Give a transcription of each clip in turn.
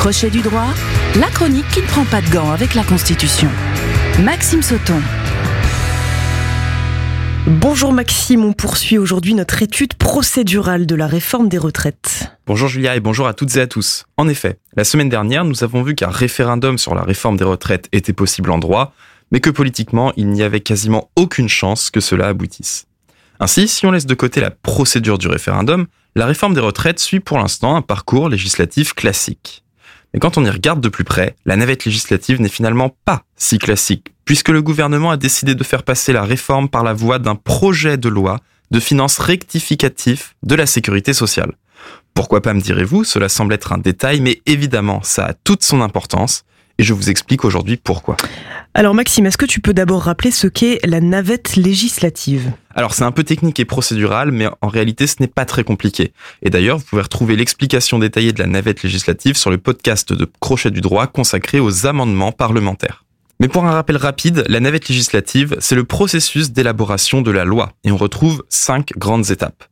Crochet du droit, la chronique qui ne prend pas de gants avec la Constitution. Maxime Sauton. Bonjour Maxime, on poursuit aujourd'hui notre étude procédurale de la réforme des retraites. Bonjour Julia et bonjour à toutes et à tous. En effet, la semaine dernière, nous avons vu qu'un référendum sur la réforme des retraites était possible en droit, mais que politiquement, il n'y avait quasiment aucune chance que cela aboutisse. Ainsi, si on laisse de côté la procédure du référendum, la réforme des retraites suit pour l'instant un parcours législatif classique. Mais quand on y regarde de plus près, la navette législative n'est finalement pas si classique, puisque le gouvernement a décidé de faire passer la réforme par la voie d'un projet de loi de finances rectificatif de la sécurité sociale. Pourquoi pas me direz-vous, cela semble être un détail, mais évidemment, ça a toute son importance, et je vous explique aujourd'hui pourquoi. Alors Maxime, est-ce que tu peux d'abord rappeler ce qu'est la navette législative? Alors c'est un peu technique et procédural, mais en réalité ce n'est pas très compliqué. Et d'ailleurs, vous pouvez retrouver l'explication détaillée de la navette législative sur le podcast de Crochet du droit consacré aux amendements parlementaires. Mais pour un rappel rapide, la navette législative, c'est le processus d'élaboration de la loi, et on retrouve cinq grandes étapes.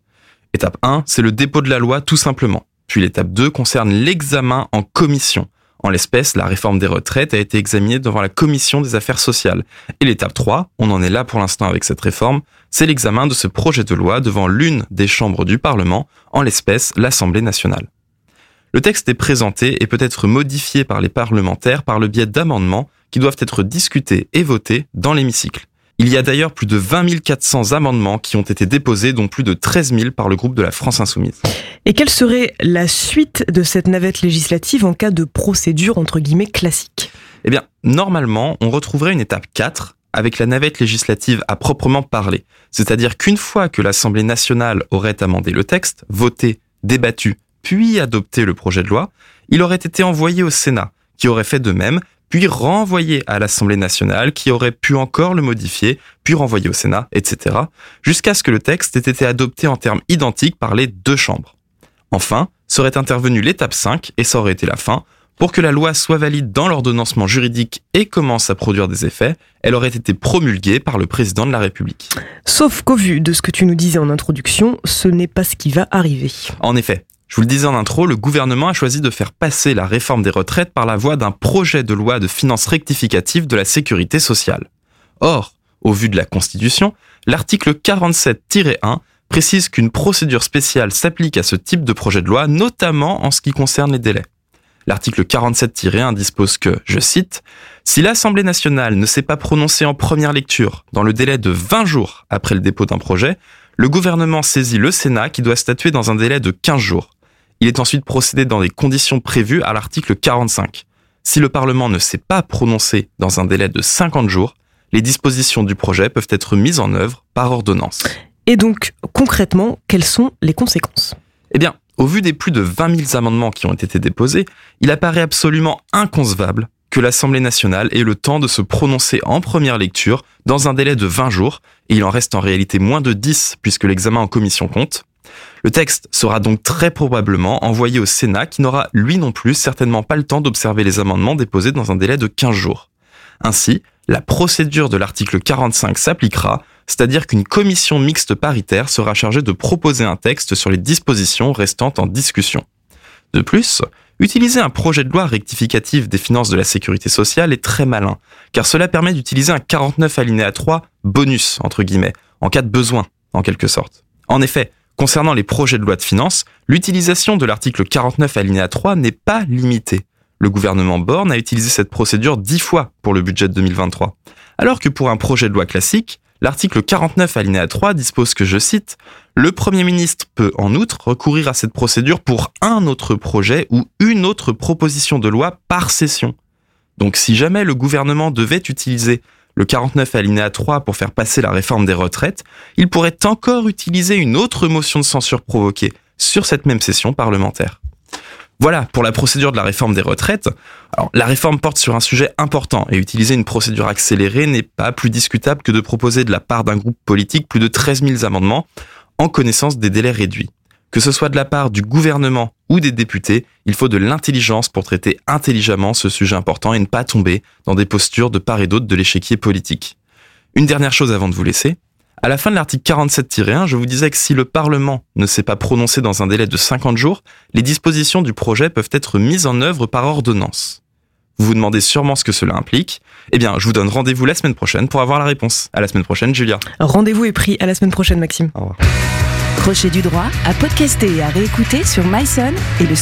Étape 1, c'est le dépôt de la loi tout simplement. Puis l'étape 2 concerne l'examen en commission. En l'espèce, la réforme des retraites a été examinée devant la commission des affaires sociales. Et l'étape 3, on en est là pour l'instant avec cette réforme, c'est l'examen de ce projet de loi devant l'une des chambres du Parlement, en l'espèce l'Assemblée nationale. Le texte est présenté et peut être modifié par les parlementaires par le biais d'amendements qui doivent être discutés et votés dans l'hémicycle. Il y a d'ailleurs plus de 20 400 amendements qui ont été déposés, dont plus de 13 000 par le groupe de la France Insoumise. Et quelle serait la suite de cette navette législative en cas de procédure entre guillemets classique? Eh bien, normalement, on retrouverait une étape 4 avec la navette législative à proprement parler. C'est-à-dire qu'une fois que l'Assemblée nationale aurait amendé le texte, voté, débattu, puis adopté le projet de loi, il aurait été envoyé au Sénat, qui aurait fait de même, puis renvoyé à l'Assemblée nationale qui aurait pu encore le modifier, puis renvoyer au Sénat, etc., jusqu'à ce que le texte ait été adopté en termes identiques par les deux chambres. Enfin, serait intervenue l'étape 5, et ça aurait été la fin, pour que la loi soit valide dans l'ordonnancement juridique et commence à produire des effets, elle aurait été promulguée par le président de la République. Sauf qu'au vu de ce que tu nous disais en introduction, ce n'est pas ce qui va arriver. En effet, je vous le disais en intro, le gouvernement a choisi de faire passer la réforme des retraites par la voie d'un projet de loi de finances rectificative de la sécurité sociale. Or, au vu de la Constitution, l'article 47-1 précise qu'une procédure spéciale s'applique à ce type de projet de loi, notamment en ce qui concerne les délais. L'article 47-1 dispose que, je cite, Si l'Assemblée nationale ne s'est pas prononcée en première lecture dans le délai de 20 jours après le dépôt d'un projet, le gouvernement saisit le Sénat qui doit statuer dans un délai de 15 jours. Il est ensuite procédé dans les conditions prévues à l'article 45. Si le Parlement ne s'est pas prononcé dans un délai de 50 jours, les dispositions du projet peuvent être mises en œuvre par ordonnance. Et donc, concrètement, quelles sont les conséquences? Eh bien, au vu des plus de 20 000 amendements qui ont été déposés, il apparaît absolument inconcevable que l'Assemblée nationale ait le temps de se prononcer en première lecture dans un délai de 20 jours, et il en reste en réalité moins de 10 puisque l'examen en commission compte, le texte sera donc très probablement envoyé au Sénat qui n'aura lui non plus certainement pas le temps d'observer les amendements déposés dans un délai de 15 jours. Ainsi, la procédure de l'article 45 s'appliquera, c'est-à-dire qu'une commission mixte paritaire sera chargée de proposer un texte sur les dispositions restant en discussion. De plus, utiliser un projet de loi rectificatif des finances de la sécurité sociale est très malin, car cela permet d'utiliser un 49 alinéa 3 bonus, entre guillemets, en cas de besoin, en quelque sorte. En effet, Concernant les projets de loi de finances, l'utilisation de l'article 49 alinéa 3 n'est pas limitée. Le gouvernement Borne a utilisé cette procédure dix fois pour le budget de 2023. Alors que pour un projet de loi classique, l'article 49 alinéa 3 dispose que, je cite, le Premier ministre peut en outre recourir à cette procédure pour un autre projet ou une autre proposition de loi par session. Donc si jamais le gouvernement devait utiliser le 49 alinéa 3 pour faire passer la réforme des retraites, il pourrait encore utiliser une autre motion de censure provoquée sur cette même session parlementaire. Voilà pour la procédure de la réforme des retraites. Alors, la réforme porte sur un sujet important et utiliser une procédure accélérée n'est pas plus discutable que de proposer de la part d'un groupe politique plus de 13 000 amendements en connaissance des délais réduits. Que ce soit de la part du gouvernement ou des députés, il faut de l'intelligence pour traiter intelligemment ce sujet important et ne pas tomber dans des postures de part et d'autre de l'échiquier politique. Une dernière chose avant de vous laisser. À la fin de l'article 47-1, je vous disais que si le Parlement ne s'est pas prononcé dans un délai de 50 jours, les dispositions du projet peuvent être mises en œuvre par ordonnance. Vous vous demandez sûrement ce que cela implique. Eh bien, je vous donne rendez-vous la semaine prochaine pour avoir la réponse. À la semaine prochaine, Julia. Rendez-vous est pris. À la semaine prochaine, Maxime. Au revoir. Crochet du droit à podcaster et à réécouter sur myson et le.